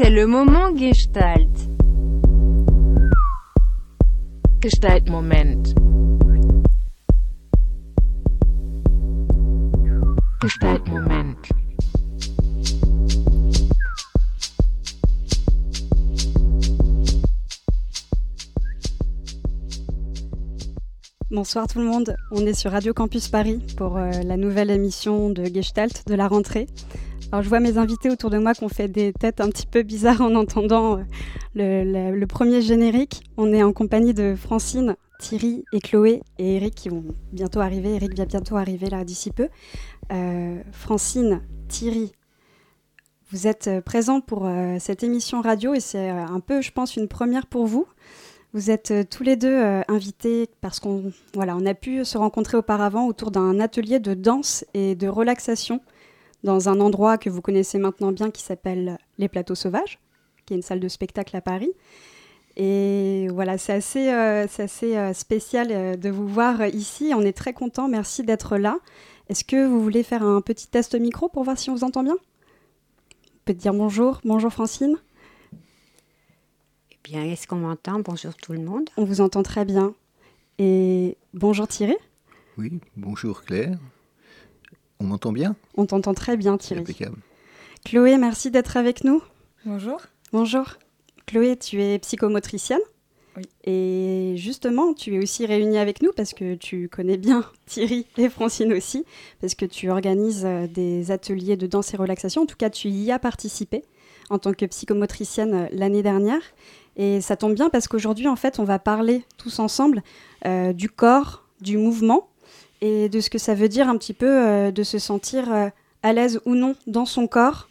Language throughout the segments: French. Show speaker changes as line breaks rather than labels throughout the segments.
C'est le moment Gestalt. Gestalt Moment. Gestalt Moment.
Bonsoir tout le monde, on est sur Radio Campus Paris pour euh, la nouvelle émission de Gestalt de la rentrée. Alors je vois mes invités autour de moi qui ont fait des têtes un petit peu bizarres en entendant euh, le, premier générique. On est en compagnie de Francine, Thierry et Chloé et Eric qui vont bientôt arriver. Eric va bientôt arriver là d'ici peu. Euh, Francine, Thierry, vous êtes présents pour euh, cette émission radio et c'est euh, un peu, je pense, une première pour vous. Vous êtes euh, tous les deux euh, invités parce qu'on on a pu se rencontrer auparavant autour d'un atelier de danse et de relaxation dans un endroit que vous connaissez maintenant bien qui s'appelle Les Plateaux Sauvages, qui est une salle de spectacle à Paris. Et voilà, c'est assez, euh, c'est assez euh, spécial euh, de vous voir ici. On est très content. Merci d'être là. Est-ce que vous voulez faire un petit test micro pour voir si on vous entend bien? On peut dire bonjour. Bonjour Francine.
Eh bien, est-ce qu'on m'entend? Bonjour tout le monde.
On vous entend très bien. Et bonjour Thierry.
Oui, bonjour Claire. On m'entend bien?
On t'entend très bien
C'est
Thierry.
impeccable.
Chloé, merci d'être avec nous.
Bonjour.
Bonjour. Chloé, tu es psychomotricienne.
Oui.
Et justement, tu es aussi réunie avec nous parce que tu connais bien Thierry et Francine aussi, parce que tu organises euh, des ateliers de danse et relaxation. En tout cas, tu y as participé en tant que psychomotricienne euh, l'année dernière. Et ça tombe bien parce qu'aujourd'hui, en fait, on va parler tous ensemble euh, du corps, du mouvement et de ce que ça veut dire un petit peu euh, de se sentir euh, à l'aise ou non dans son corps.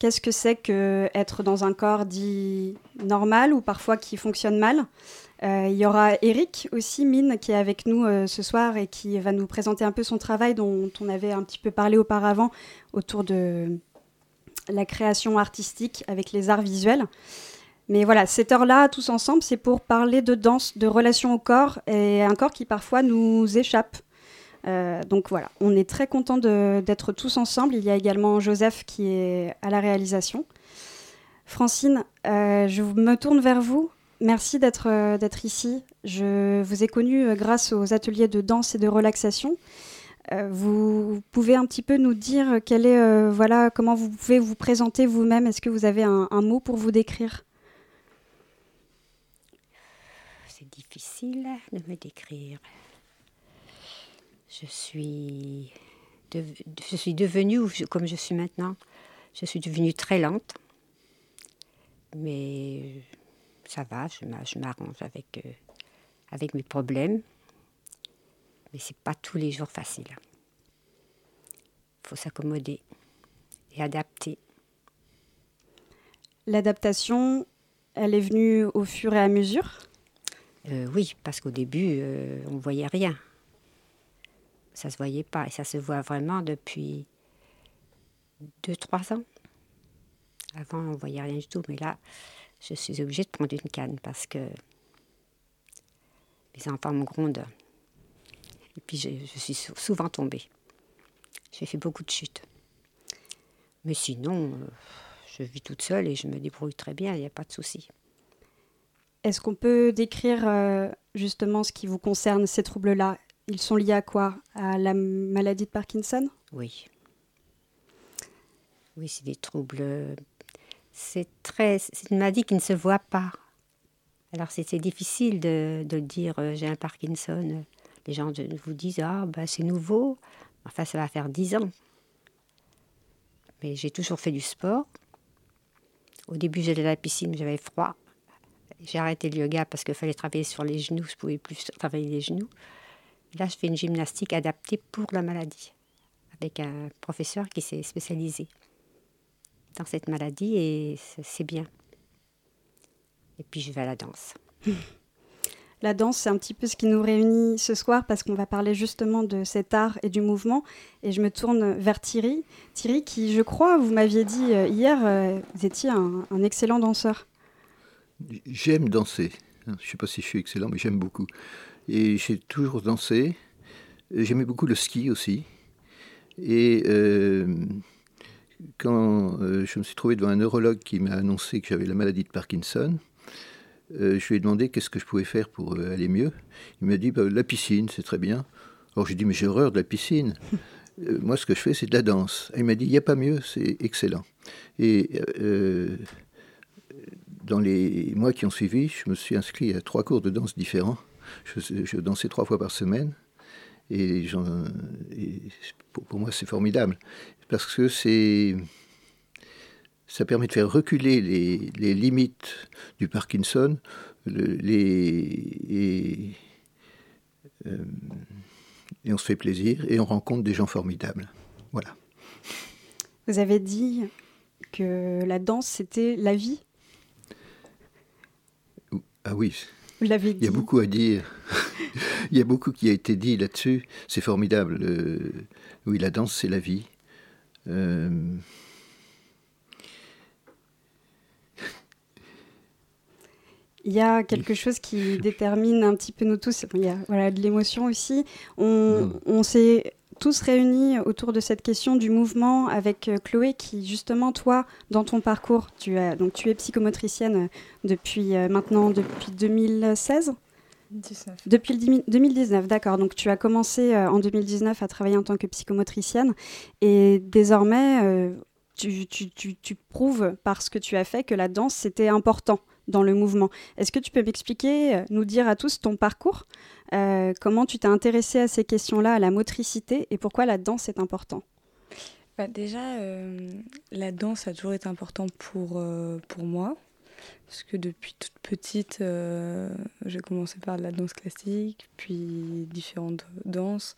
Qu'est-ce que c'est que être dans un corps dit normal ou parfois qui fonctionne mal? Euh, Il y aura Eric aussi, Mine, qui est avec nous euh, ce soir et qui va nous présenter un peu son travail dont on avait un petit peu parlé auparavant autour de la création artistique avec les arts visuels. Mais voilà, cette heure-là, tous ensemble, c'est pour parler de danse, de relation au corps et un corps qui parfois nous échappe. Euh, donc voilà, on est très content d'être tous ensemble. Il y a également Joseph qui est à la réalisation. Francine, euh, je me tourne vers vous. Merci d'être euh, ici. Je vous ai connu euh, grâce aux ateliers de danse et de relaxation. Vous pouvez un petit peu nous dire quel est, voilà, comment vous pouvez vous présenter vous-même. Est-ce que vous avez un mot pour vous décrire
C'est difficile de me décrire. Je suis, je suis devenue, comme je suis maintenant, je suis devenue très lente. Mais ça va, je m'arrange avec, euh, avec mes problèmes. Mais c'est pas tous les jours facile. Il faut s'accommoder et adapter.
L'adaptation, elle est venue au fur et à mesure?
Euh, oui, parce qu'au début, euh, on ne voyait rien. Ça ne se voyait pas. Et ça se voit vraiment depuis deux, trois ans. Avant, on ne voyait rien du tout. Mais là, je suis obligée de prendre une canne parce que mes enfants me grondent. Et puis, je, suis sou- souvent tombée. J'ai fait beaucoup de chutes. Mais sinon, euh, je vis toute seule et je me débrouille très bien. Il n'y a pas de souci.
Est-ce qu'on peut décrire euh, justement ce qui vous concerne, ces troubles-là? Ils sont liés à quoi? À la maladie de Parkinson?
Oui. Oui, c'est des troubles. C'est très. C'est une maladie qui ne se voit pas. Alors c'est difficile de, dire euh, j'ai un Parkinson. Les gens vous disent ah ben c'est nouveau. Enfin ça va faire dix ans. Mais j'ai toujours fait du sport. Au début j'allais à la piscine, j'avais froid. J'ai arrêté le yoga parce qu'il fallait travailler sur les genoux. Je pouvais plus travailler les genoux. Là je fais une gymnastique adaptée pour la maladie avec un professeur qui s'est spécialisé dans cette maladie et c'est- c'est bien. Et puis je vais à la danse.
La danse, c'est un petit peu ce qui nous réunit ce soir parce qu'on va parler justement de cet art et du mouvement. Et je me tourne vers Thierry. Thierry, qui, je crois, vous m'aviez dit euh, hier, euh, vous étiez un, un excellent danseur.
J'aime danser. Je ne sais pas si je suis excellent, mais j'aime beaucoup. Et j'ai toujours dansé. J'aimais beaucoup le ski aussi. Et euh, quand je me suis trouvé devant un neurologue qui m'a annoncé que j'avais la maladie de Parkinson, je lui ai demandé qu'est-ce que je pouvais faire pour aller mieux. Il m'a dit bah, la piscine, c'est très bien. Alors j'ai dit mais j'ai horreur de la piscine. moi, ce que je fais, c'est de la danse. il m'a dit il n'y a pas mieux, c'est excellent. Et dans les mois qui ont suivi, je me suis inscrit à trois cours de danse différents. Je, dansais trois fois par semaine. Et, pour, moi, c'est formidable. Parce que. Ça permet de faire reculer les, limites du Parkinson, et, euh, et on se fait plaisir et on rencontre des gens formidables. Voilà.
Vous avez dit que la danse, c'était la vie?
Ah oui. Il y a beaucoup à dire. Il y a beaucoup qui a été dit là-dessus. C'est formidable. oui, la danse, c'est la vie. Euh,
il y a quelque chose qui détermine un petit peu nous tous. Il y a voilà, de l'émotion aussi. On, on s'est tous réunis autour de cette question du mouvement avec euh, Chloé qui justement toi dans ton parcours tu as donc tu es psychomotricienne depuis euh, maintenant depuis 2016 Depuis le 2019, d'accord. Donc tu as commencé euh, en 2019 à travailler en tant que psychomotricienne et désormais tu, tu, tu, tu, prouves par ce que tu as fait que la danse c'était important dans le mouvement. Est-ce que tu peux m'expliquer, nous dire à tous ton parcours euh, comment tu t'es intéressé à ces questions-là, à la motricité, et pourquoi la danse est important?
Bah Déjà, euh, la danse a toujours été important pour, euh, pour moi, parce que depuis toute petite, j'ai commencé par la danse classique, puis différentes danses,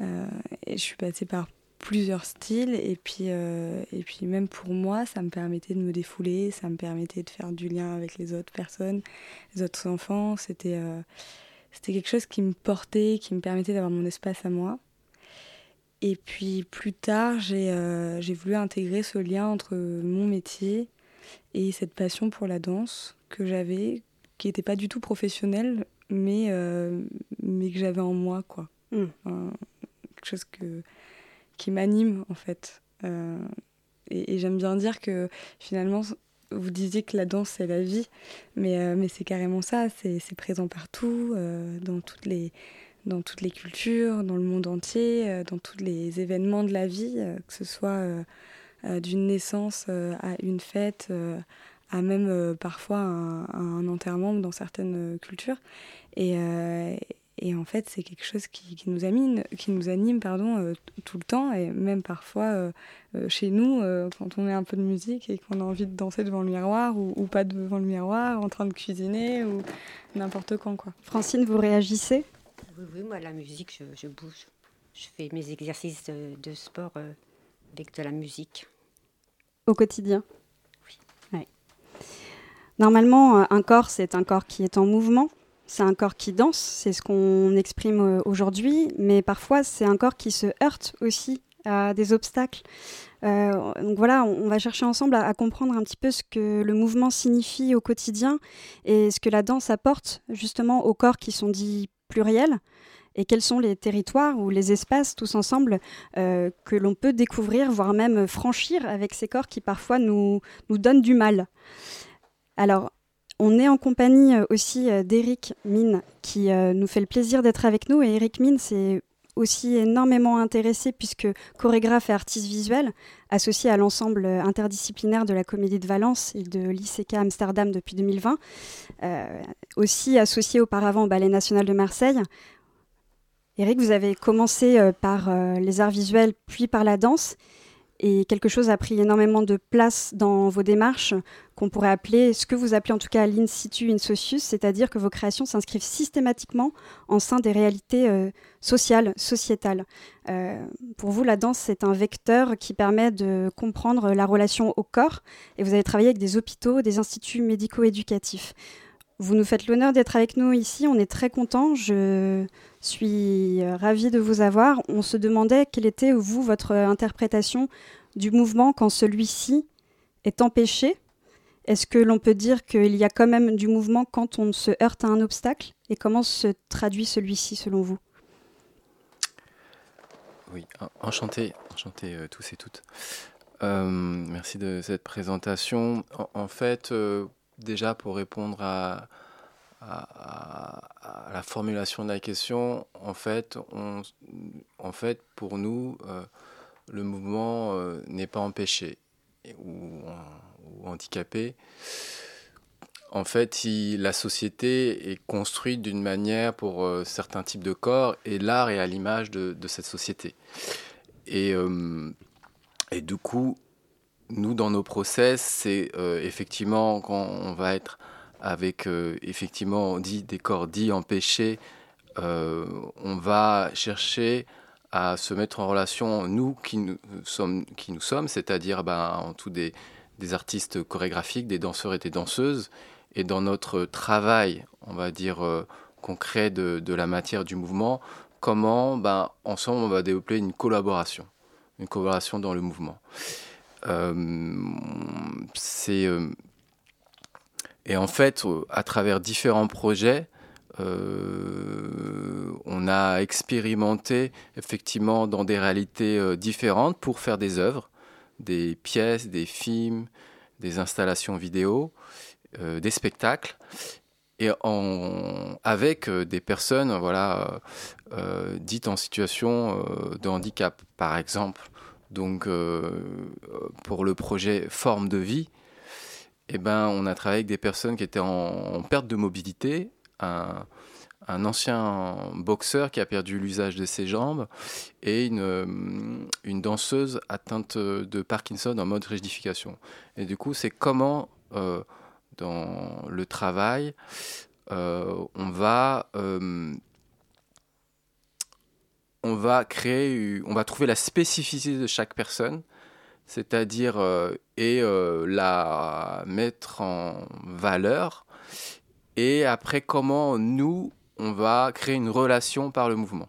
et je suis passée par plusieurs styles et puis et puis même pour moi ça me permettait de me défouler ça me permettait de faire du lien avec les autres personnes les autres enfants c'était c'était quelque chose qui me portait, qui me permettait d'avoir mon espace à moi. Et puis plus tard, j'ai euh, voulu intégrer ce lien entre mon métier et cette passion pour la danse que j'avais, qui n'était pas du tout professionnelle, mais, euh, mais que j'avais en moi, quoi. Hmm. quelque chose que, qui m'anime, en fait. Euh, et j'aime bien dire que finalement, vous disiez que la danse c'est la vie, mais, euh, mais c'est carrément ça, c'est présent partout, euh, dans, toutes les, dans toutes les cultures, dans le monde entier, euh, dans tous les événements de la vie, que ce soit d'une naissance à une fête, à même parfois un, enterrement dans certaines cultures. Et en fait, c'est quelque chose qui, qui, nous anime, qui nous anime pardon, euh, tout le temps, et même parfois euh, euh, chez nous, quand on met un peu de musique et qu'on a envie de danser devant le miroir ou, ou, pas devant le miroir, en train de cuisiner ou n'importe quand. Quoi.
Francine, vous réagissez?
Oui, oui, moi, la musique, je, je bouge. Je fais mes exercices de, de, sport avec de la musique.
Au quotidien?
Oui.
Ouais. Normalement, un corps, c'est un corps qui est en mouvement c'est un corps qui danse, c'est ce qu'on exprime euh, aujourd'hui, mais parfois c'est un corps qui se heurte aussi à des obstacles. Euh, donc voilà, on, va chercher ensemble à, comprendre un petit peu ce que le mouvement signifie au quotidien et ce que la danse apporte justement aux corps qui sont dits pluriels et quels sont les territoires ou les espaces tous ensemble euh, que l'on peut découvrir, voire même franchir avec ces corps qui parfois nous, nous donnent du mal. Alors, on est en compagnie euh, aussi euh, d'Eric Mine, qui euh, nous fait le plaisir d'être avec nous. Et Eric Mine, c'est aussi énormément intéressé puisque chorégraphe et artiste visuel, associé à l'ensemble interdisciplinaire de la Comédie de Valence et de l'ICK Amsterdam depuis 2020, aussi associé auparavant au Ballet National de Marseille. Eric, vous avez commencé par les arts visuels puis par la danse et quelque chose a pris énormément de place dans vos démarches qu'on pourrait appeler, ce que vous appelez en tout cas l'in situ in socius, c'est-à-dire que vos créations s'inscrivent systématiquement en sein des réalités euh, sociales, sociétales. Euh, pour vous, la danse, c'est un vecteur qui permet de comprendre la relation au corps et vous avez travaillé avec des hôpitaux, des instituts médico-éducatifs. Vous nous faites l'honneur d'être avec nous ici, on est très content. Je suis ravie de vous avoir. On se demandait quelle était, vous, votre interprétation du mouvement quand celui-ci est empêché. Est-ce que l'on peut dire qu'il y a quand même du mouvement quand on se heurte à un obstacle? Et comment se traduit celui-ci selon vous?
Oui, enchanté, enchanté euh, tous et toutes. merci de cette présentation. En, fait, déjà pour répondre à, la formulation de la question, en fait, fait pour nous, le mouvement n'est pas empêché ou, handicapé en fait, la société est construite d'une manière pour euh, certains types de corps et l'art est à l'image de, cette société. Euh, et, du coup, nous, dans nos process, c'est euh, effectivement quand on va être avec, effectivement, dit, des corps dits empêchés, on va chercher à se mettre en relation, nous qui nous sommes, c'est-à-dire ben, en tout des, artistes chorégraphiques, des danseurs et des danseuses, et dans notre travail, on va dire, euh, concret de, de, la matière du mouvement, comment, ben, ensemble, on va développer une collaboration, une collaboration dans le mouvement. Euh, c'est euh, et en fait, à travers différents projets, on a expérimenté effectivement dans des réalités différentes pour faire des œuvres, des pièces, des films, des installations vidéo. Euh, des spectacles et avec euh, des personnes voilà, euh, dites en situation de handicap, par exemple. Donc, pour le projet Forme de vie, eh ben, on a travaillé avec des personnes qui étaient en, perte de mobilité, un, ancien boxeur qui a perdu l'usage de ses jambes et une, une, danseuse atteinte de Parkinson en mode rigidification. Et du coup, c'est comment dans le travail, euh, on va euh, on va trouver la spécificité de chaque personne, c'est-à-dire euh, et la mettre en valeur. Et après, comment nous, on va créer une relation par le mouvement.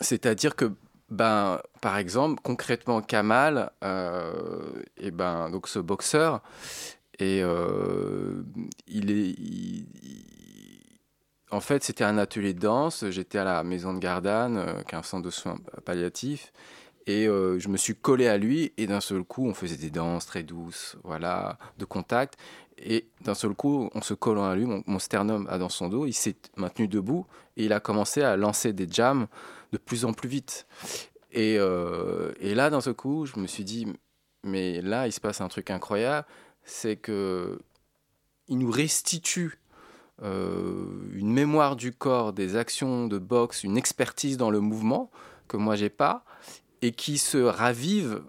c'est-à-dire que ben, par exemple, concrètement, Kamal, euh, et ben, donc ce boxeur, et euh, il est, en fait, c'était un atelier de danse. J'étais à la maison de Gardanne, euh, qui est un centre de soins palliatifs, et je me suis collé à lui. Et d'un seul coup, on faisait des danses très douces, voilà, de contact. Et d'un seul coup, en se collant à lui, mon, sternum a dans son dos, il s'est maintenu debout et il a commencé à lancer des jams de plus en plus vite. Et, euh, et, là, dans ce coup, je me suis dit, mais là, il se passe un truc incroyable, c'est que il nous restitue euh, une mémoire du corps, des actions de boxe, une expertise dans le mouvement que moi j'ai pas, et qui se ravive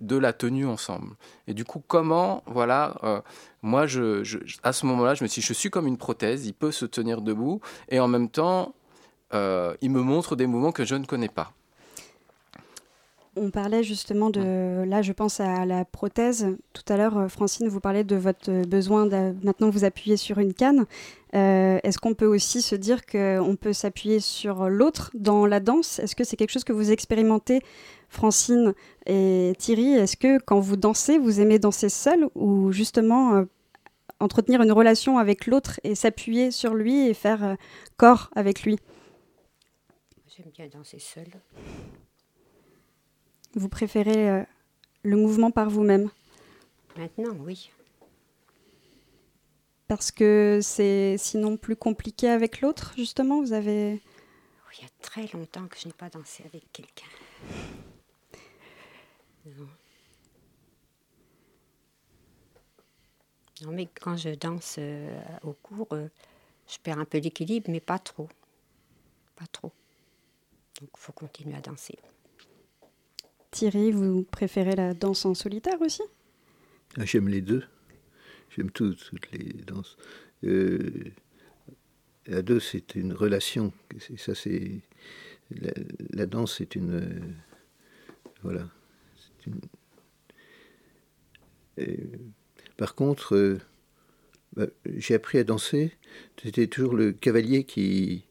de la tenue ensemble. Et du coup, comment, voilà, euh, moi, je, à ce moment-là, je me suis dit, je suis comme une prothèse, il peut se tenir debout, et en même temps, euh, il me montre des mouvements que je ne connais pas.
On parlait justement de, là je pense à la prothèse. Tout à l'heure, euh, Francine, vous parlez de votre besoin de maintenant vous appuyer sur une canne. Euh, est-ce qu'on peut aussi se dire qu'on peut s'appuyer sur l'autre dans la danse? Est-ce que c'est quelque chose que vous expérimentez, Francine et Thierry? Est-ce que quand vous dansez, vous aimez danser seul ou justement entretenir une relation avec l'autre et s'appuyer sur lui et faire corps avec lui?
J'aime bien danser seule.
Vous préférez euh, le mouvement par vous-même?
Maintenant, oui.
Parce que c'est sinon plus compliqué avec l'autre, justement Vous avez.
il y a très longtemps que je n'ai pas dansé avec quelqu'un. Non. Non, mais quand je danse euh, au cours, euh, je perds un peu d'équilibre, mais pas trop. Pas trop. Donc il faut continuer à danser.
Thierry, vous préférez la danse en solitaire aussi?
Ah, J'aime les deux. J'aime toutes les danses. Euh, à deux, c'est une relation. Ça, c'est la, danse, c'est une euh, voilà. Euh, par contre, bah, j'ai appris à danser. C'était toujours le cavalier qui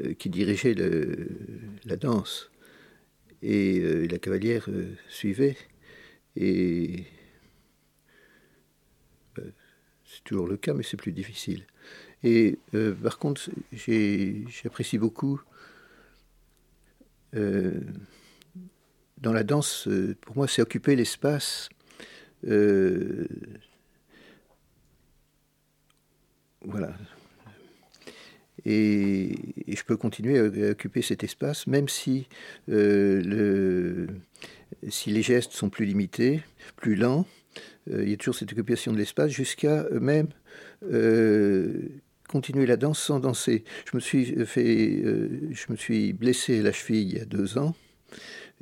euh, dirigeait la danse. Et euh, la cavalière euh, suivait. Et c'est toujours le cas, mais c'est plus difficile. Et par contre, j'apprécie beaucoup dans la danse, pour moi, c'est occuper l'espace. voilà. Et, je peux continuer à, occuper cet espace, même si, le, si les gestes sont plus limités, plus lents. Il y a toujours cette occupation de l'espace jusqu'à même continuer la danse sans danser. Je me suis, fait, euh, je me suis blessé la cheville il y a deux ans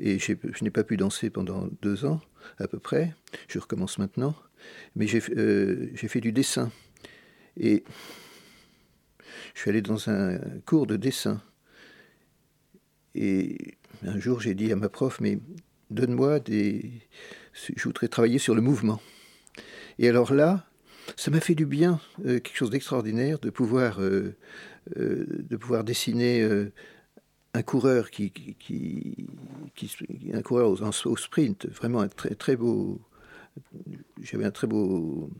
et je n'ai pas pu danser pendant deux ans à peu près. Je recommence maintenant. Mais j'ai euh, fait du dessin. Et je suis allé dans un cours de dessin. Et un jour, j'ai dit à ma prof, mais donne-moi des... Je voudrais travailler sur le mouvement. Et alors là, ça m'a fait du bien, euh, quelque chose d'extraordinaire, de pouvoir, euh, euh, de pouvoir dessiner un coureur qui, qui, un coureur au, sprint, vraiment un très très beau. J'avais un très beau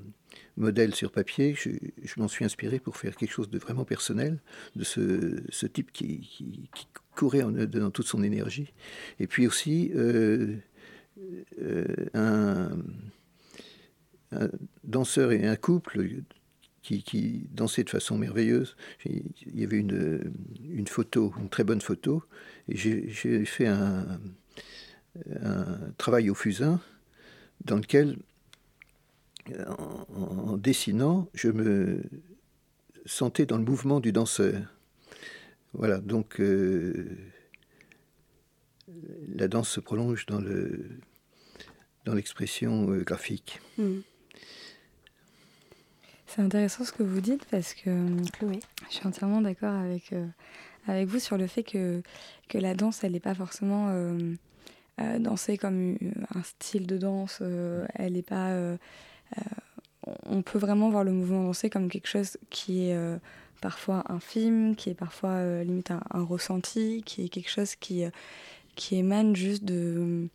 modèle sur papier. Je, m'en suis inspiré pour faire quelque chose de vraiment personnel de ce, type qui, qui, courait dans toute son énergie. Et puis aussi un un danseur et un couple qui, dansaient de façon merveilleuse. Il y avait une, photo, une très bonne photo, et j'ai fait un, un, travail au fusain dans lequel, en, dessinant, je me sentais dans le mouvement du danseur. Voilà, donc euh, la danse se prolonge dans le dans l'expression euh, graphique. Hmm.
C'est intéressant ce que vous dites parce que Chloé, je suis entièrement d'accord avec, euh, avec vous sur le fait que, que la danse, elle n'est pas forcément euh, euh, dansée comme un style de danse. elle n'est pas. on peut vraiment voir le mouvement dansé comme quelque chose qui est parfois infime, qui est parfois limite un, un, ressenti, qui est quelque chose qui, qui émane juste de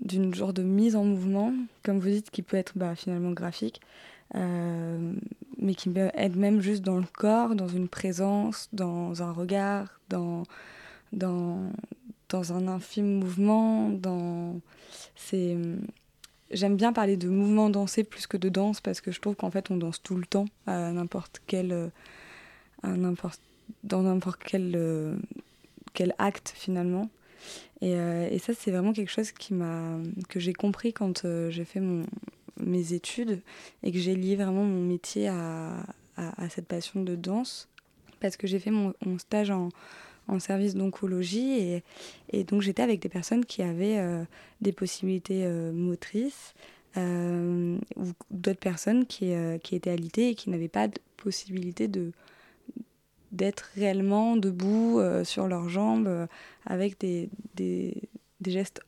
d'une genre de mise en mouvement, comme vous dites, qui peut être bah, finalement graphique, euh, mais qui peut être même juste dans le corps, dans une présence, dans un regard, dans, dans, dans un infime mouvement. Dans... J'aime bien parler de mouvement dansé plus que de danse parce que je trouve qu'en fait on danse tout le temps à n'importe quel, à n'importe, dans n'importe quel, euh, quel acte finalement. Et, euh, et ça c'est vraiment quelque chose qui que j'ai compris quand j'ai fait mon, mes études et que j'ai lié vraiment mon métier à, à, cette passion de danse. Parce que j'ai fait mon, stage en, en, service d'oncologie et, et, donc j'étais avec des personnes qui avaient euh, des possibilités euh, motrices euh, ou d'autres personnes qui, qui étaient alitées et qui n'avaient pas de possibilité de d'être réellement debout sur leurs jambes avec des, des, gestes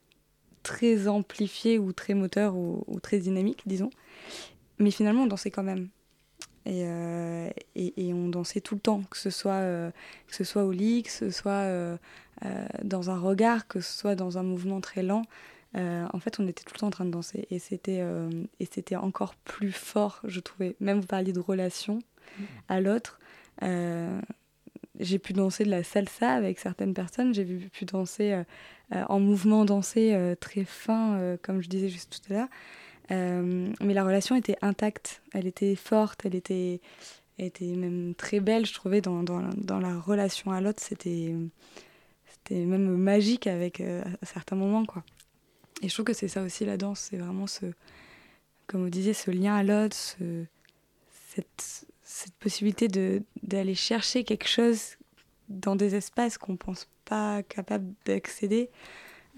très amplifié ou très moteur ou, très dynamique, disons. Mais finalement, on dansait quand même. Et, euh, et, on dansait tout le temps, que ce soit, euh, que ce soit au lit, que ce soit euh, dans un regard, que ce soit dans un mouvement très lent. en fait, on était tout le temps en train de danser. Et c'était encore plus fort, je trouvais. Même vous parliez de relation à l'autre j'ai pu danser de la salsa avec certaines personnes, j'ai pu danser euh, euh, en mouvement dansé euh, très fin, comme je disais juste tout à l'heure. mais la relation était intacte, elle était forte, elle était, était même très belle, je trouvais, dans, dans, dans la relation à l'autre. C'était, c'était même magique avec, à certains moments. Quoi. Et je trouve que c'est ça aussi la danse, c'est vraiment ce, comme vous disiez, ce lien à l'autre, ce, cette, cette possibilité d'aller chercher quelque chose dans des espaces qu'on pense pas capable d'accéder,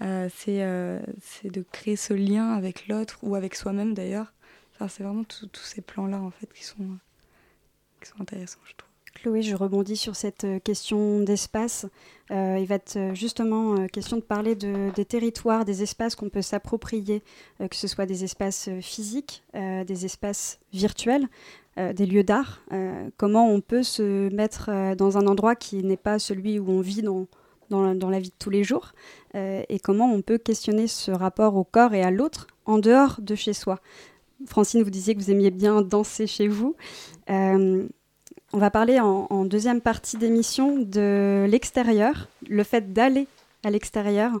euh, euh, c'est de créer ce lien avec l'autre ou avec soi-même d'ailleurs. Enfin, c'est vraiment tous ces plans-là en fait qui sont, qui sont intéressants, je trouve.
Chloé, je rebondis sur cette euh, question d'espace. Euh, il va être euh, justement question de parler de, des territoires, des espaces qu'on peut s'approprier, que ce soit des espaces physiques, des espaces virtuels, des lieux d'art. comment on peut se mettre dans un endroit qui n'est pas celui où on vit dans, dans, dans, la vie de tous les jours, et comment on peut questionner ce rapport au corps et à l'autre en dehors de chez soi. Francine, vous disiez que vous aimiez bien danser chez vous. On va parler en, deuxième partie d'émission de l'extérieur, le fait d'aller
à l'extérieur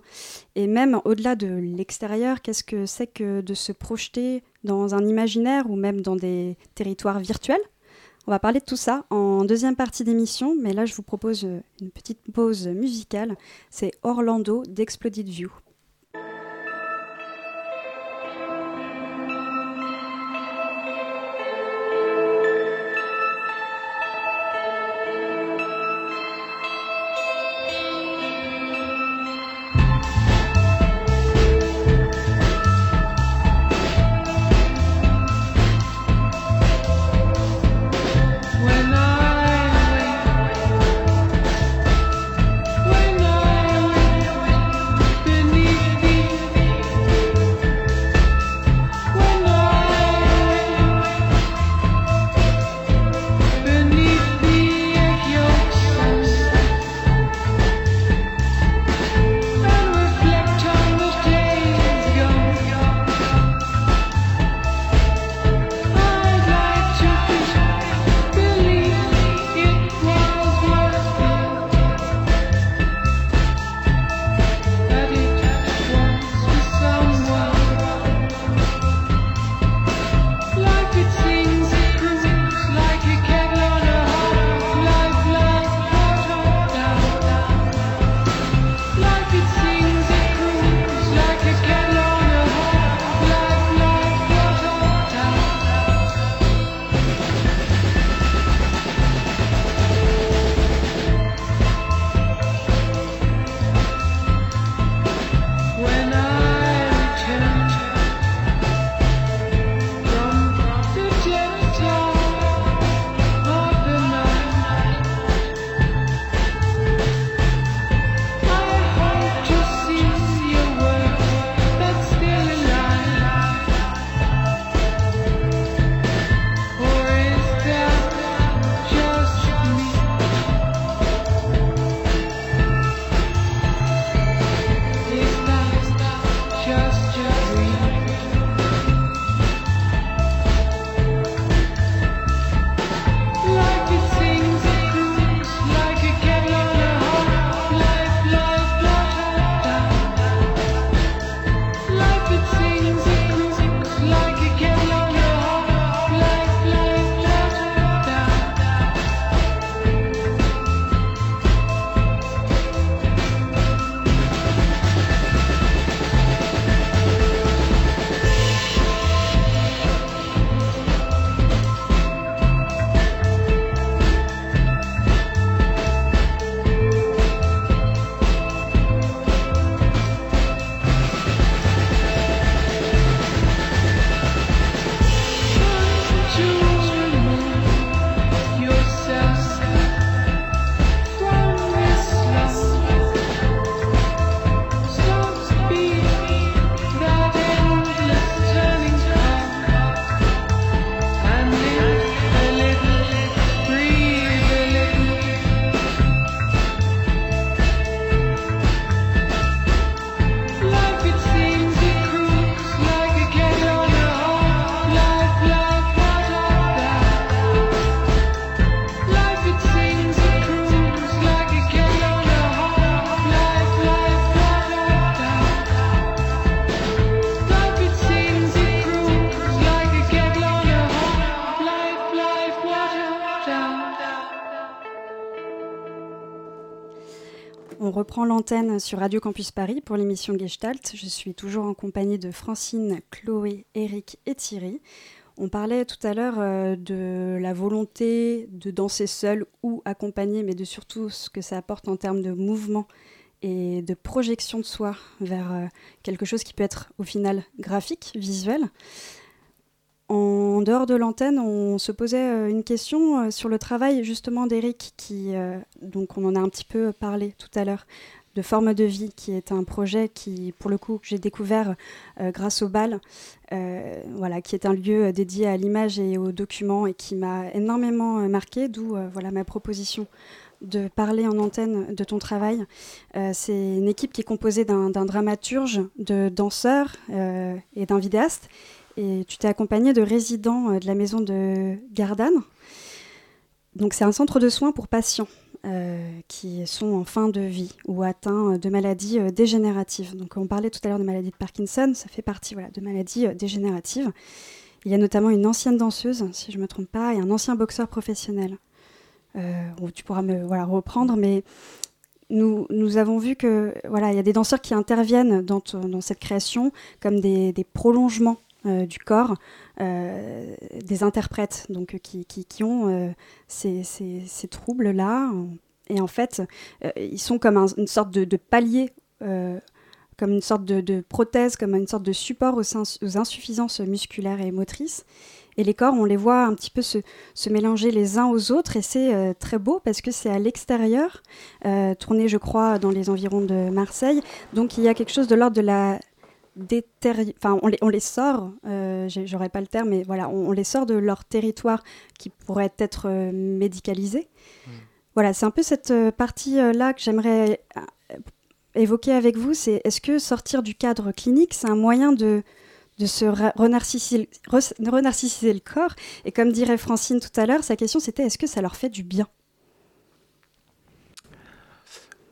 Et même au-delà de l'extérieur, qu'est-ce que c'est que de se projeter dans un imaginaire ou même dans des territoires virtuels? On va parler de tout ça en deuxième partie d'émission, mais là je vous propose une petite pause musicale. C'est Orlando d'Exploded View. L'antenne sur Radio Campus Paris pour l'émission Gestalt. Je suis toujours en compagnie de Francine, Chloé, Eric et Thierry. On parlait tout à l'heure euh, de la volonté de danser seul ou accompagné, mais de surtout ce que ça apporte en termes de mouvement et de projection de soi vers euh, quelque chose qui peut être au final graphique, visuel. En dehors de l'antenne, on se posait euh, une question sur le travail justement d'Eric, qui donc on en a un petit peu parlé tout à l'heure, de Forme de vie, qui est un projet qui, pour le coup, j'ai découvert euh, grâce au bal, euh, voilà, qui est un lieu dédié à l'image et aux documents et qui m'a énormément euh, marqué, d'où voilà ma proposition de parler en antenne de ton travail. c'est une équipe qui est composée d'un dramaturge, de danseurs et d'un vidéaste. Et tu t'es accompagné de résidents de la maison de Gardanne. Donc c'est un centre de soins pour patients
qui sont en fin de vie ou atteints de maladies dégénératives. Donc on parlait tout à l'heure de maladie de Parkinson, ça fait partie voilà, de maladies dégénératives. Il y a notamment une ancienne danseuse, si je ne me trompe pas, et un ancien boxeur professionnel. tu pourras me reprendre, mais nous, avons vu que voilà, il y a des danseurs qui interviennent dans, cette création comme des prolongements euh, du corps, euh, des interprètes donc qui, qui, qui ont euh, ces, ces, ces troubles-là. Et en fait, ils sont comme une sorte de, de palier, comme une sorte de, de, prothèse, comme une sorte de support aux, aux insuffisances musculaires et motrices. Et les corps, on les voit un petit peu se, se mélanger les uns aux autres et c'est euh, très beau parce que c'est à l'extérieur, euh, tourné je crois dans les environs de Marseille. Donc il y a quelque chose de l'ordre de la Enfin, on les, on les sort, euh, j'aurais pas le terme, mais voilà, on, les sort de leur territoire qui pourrait être euh, médicalisé. Mmh. Voilà, c'est un peu cette partie-là que j'aimerais évoquer avec vous. C'est est-ce que sortir du cadre clinique, c'est un moyen de, de se renarcissiser, renarcissiser le corps? Et comme dirait Francine tout à l'heure, sa question c'était est-ce que ça leur fait du bien?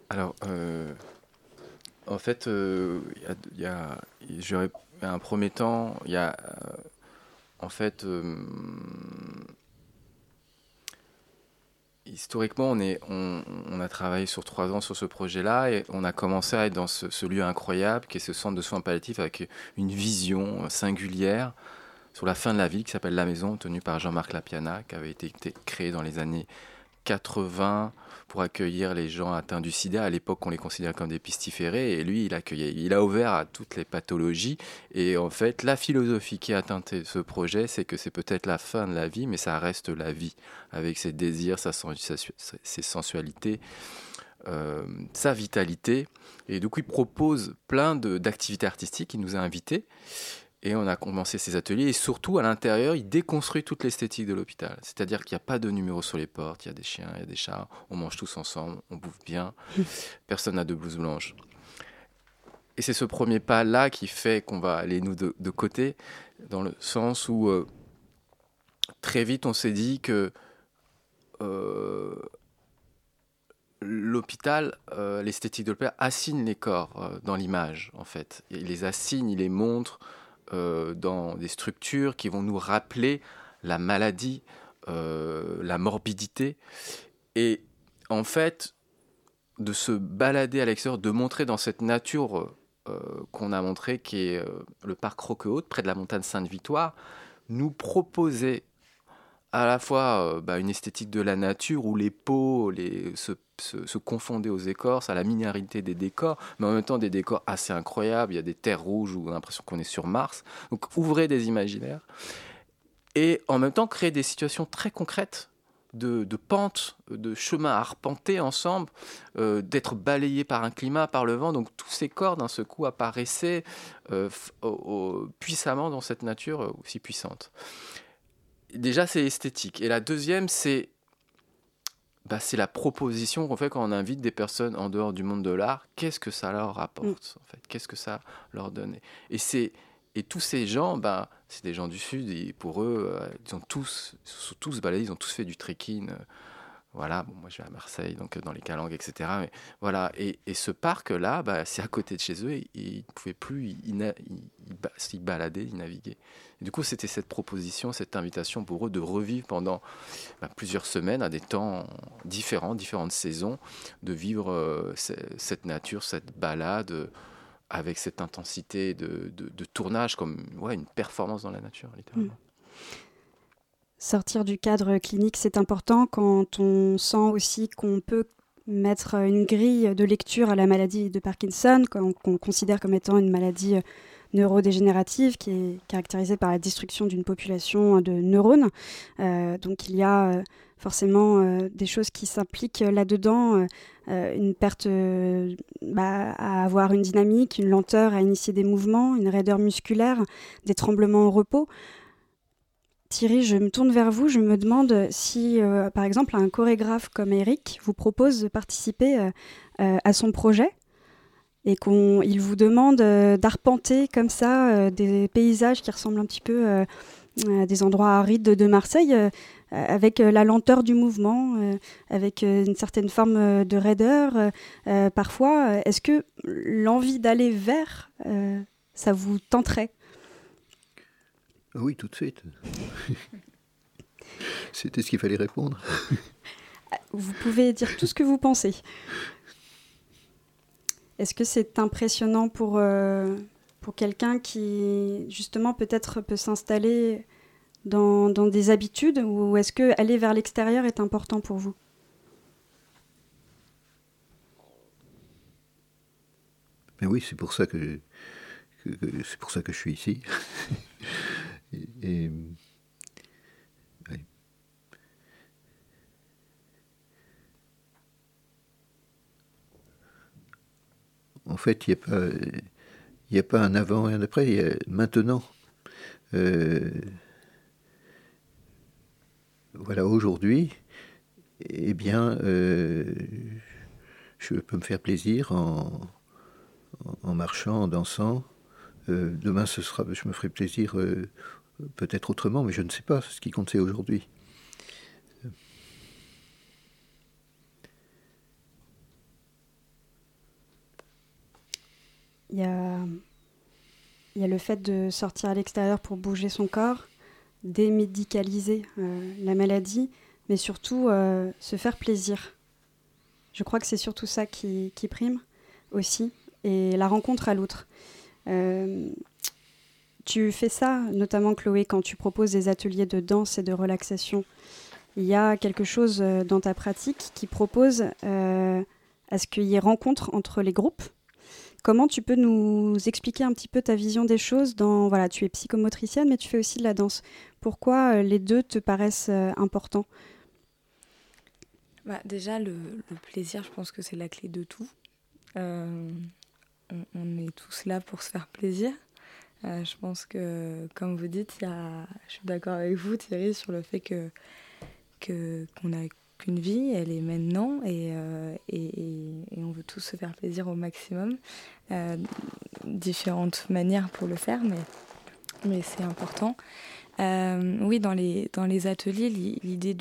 Alors, euh, en fait, euh, y a, un premier temps, il y a euh, en fait historiquement, on, est, on, a travaillé sur trois ans sur ce projet-là et on a commencé à être dans ce, lieu incroyable qui est ce centre de soins palliatifs avec une vision singulière sur la fin de la ville qui s'appelle La Maison, tenue par Jean-Marc Lapiana, qui avait été créé dans les années 80 pour accueillir les gens atteints du sida. À l'époque, on les considérait comme des pistiférés et lui, il, accueillait, il a ouvert à toutes les pathologies. Et en fait, la philosophie qui a teinté ce projet, c'est que c'est peut-être la fin de la vie, mais ça reste la vie, avec ses désirs, sa, ses sensualités. Euh, sa vitalité. Et du coup, il propose plein d'activités artistiques. Il nous a invités. Et on a commencé ces ateliers. Et surtout, à l'intérieur, il déconstruit toute l'esthétique de l'hôpital. C'est-à-dire qu'il n'y a pas de numéro sur les portes. Il y a des chiens, il y a des chats. On mange tous ensemble. On bouffe bien. Personne n'a de blouse blanche. Et c'est ce premier pas-là qui fait qu'on va aller, nous, de, côté, dans le sens où euh, très vite, on s'est dit que euh, l'hôpital, euh, l'esthétique de l'hôpital, assigne les corps dans l'image, en fait. Il les assigne, il les montre euh, dans des structures qui vont nous rappeler la maladie, euh, la morbidité. Et en fait, de se balader à l'extérieur, de montrer dans cette nature euh, qu'on a montré, qui est le parc Roquehaute, près de la montagne Sainte-Victoire, nous proposer à la fois bah, une esthétique de la nature où les peaux les, se se, confondait aux écorces, à la minéralité des décors, mais en même temps des décors assez incroyables. Il y a des terres rouges où on a l'impression qu'on est sur Mars. Donc ouvrez des imaginaires. Et en même temps créer des situations très concrètes de, pentes, de chemins à arpenter ensemble, euh, d'être balayés par un climat, par le vent. Donc tous ces corps d'un seul coup apparaissaient euh, puissamment dans cette nature euh, aussi puissante. Déjà, c'est esthétique. Et la deuxième, c'est bah, c'est la proposition qu'on fait quand on invite des personnes en dehors du monde de l'art. Qu'est-ce que ça leur apporte mm. en fait? Qu'est-ce que ça leur donne? Et c'est et tous ces gens, bah, c'est des gens du sud et pour eux, euh, ils ont tous, ils sont tous baladés, ils ont tous fait du trekking. Euh, voilà, bon, moi je vais à Marseille, donc euh, dans les Calanques, etc. Voilà, et, et ce parc-là, bah, c'est à côté de chez eux, et, ils ne pouvaient plus y, balader, y naviguer. du coup, c'était cette proposition, cette invitation pour eux de revivre pendant bah, plusieurs semaines, à des temps différents, différentes saisons, de vivre euh, cette nature, cette balade euh, avec cette intensité de, tournage, comme ouais, une performance dans la nature, littéralement. Mmh
sortir du cadre clinique, c'est important quand on sent aussi qu'on peut mettre une grille de lecture à la maladie de Parkinson, qu'on considère comme étant une maladie neurodégénérative qui est caractérisée par la destruction d'une population de neurones. Euh, donc il y a euh, forcément euh, des choses qui s'impliquent là-dedans, une perte bah, à avoir une dynamique, une lenteur à initier des mouvements, une raideur musculaire, des tremblements au repos. Thierry, je me tourne vers vous. Je me demande si, euh, par exemple, un chorégraphe comme Eric vous propose de participer euh, euh, à son projet et qu'il vous demande d'arpenter comme ça des paysages qui ressemblent un petit peu des endroits arides de, Marseille, avec la lenteur du mouvement, avec une certaine forme de raideur. parfois, est-ce que l'envie d'aller vers, ça vous tenterait?
Oui, tout de suite. C'était ce qu'il fallait répondre.
vous pouvez dire tout ce que vous pensez. Est-ce que c'est impressionnant pour, euh, pour quelqu'un qui, justement, peut-être peut s'installer dans, dans, des habitudes ou est-ce que aller vers l'extérieur est important pour vous?
Mais oui, c'est pour ça que, c'est pour ça que je suis ici. en fait, il n'y a, pas, pas un avant et un après, il y a maintenant. Euh, voilà, aujourd'hui, eh bien, euh, je peux me faire plaisir en, en marchant, en dansant. Euh, demain, ce sera, je me ferai plaisir peut-être autrement, mais je ne sais pas. Ce qui compte, c'est aujourd'hui.
Il y a, il y a le fait de sortir à l'extérieur pour bouger son corps, démédicaliser euh, la maladie, mais surtout euh, se faire plaisir. Je crois que c'est surtout ça qui, prime aussi, et la rencontre à l'autre. Euh, tu fais ça, notamment Chloé, quand tu proposes des ateliers de danse et de relaxation. Il y a quelque chose dans ta pratique qui propose à ce qu'il y ait rencontre entre les groupes Comment tu peux nous expliquer un petit peu ta vision des choses dans voilà, tu es psychomotricienne mais tu fais aussi de la danse. Pourquoi euh, les deux te paraissent euh, importants?
Bah, déjà le, plaisir, je pense que c'est la clé de tout. Euh, on, est tous là pour se faire plaisir. Je pense que, comme vous dites, je suis d'accord avec vous, Thierry, sur le fait que qu'on a une vie, elle est maintenant euh, et, et, on veut tous se faire plaisir au maximum. Euh, différentes manières pour le faire, mais, mais c'est important. Euh, oui, dans les, dans les ateliers, l'idée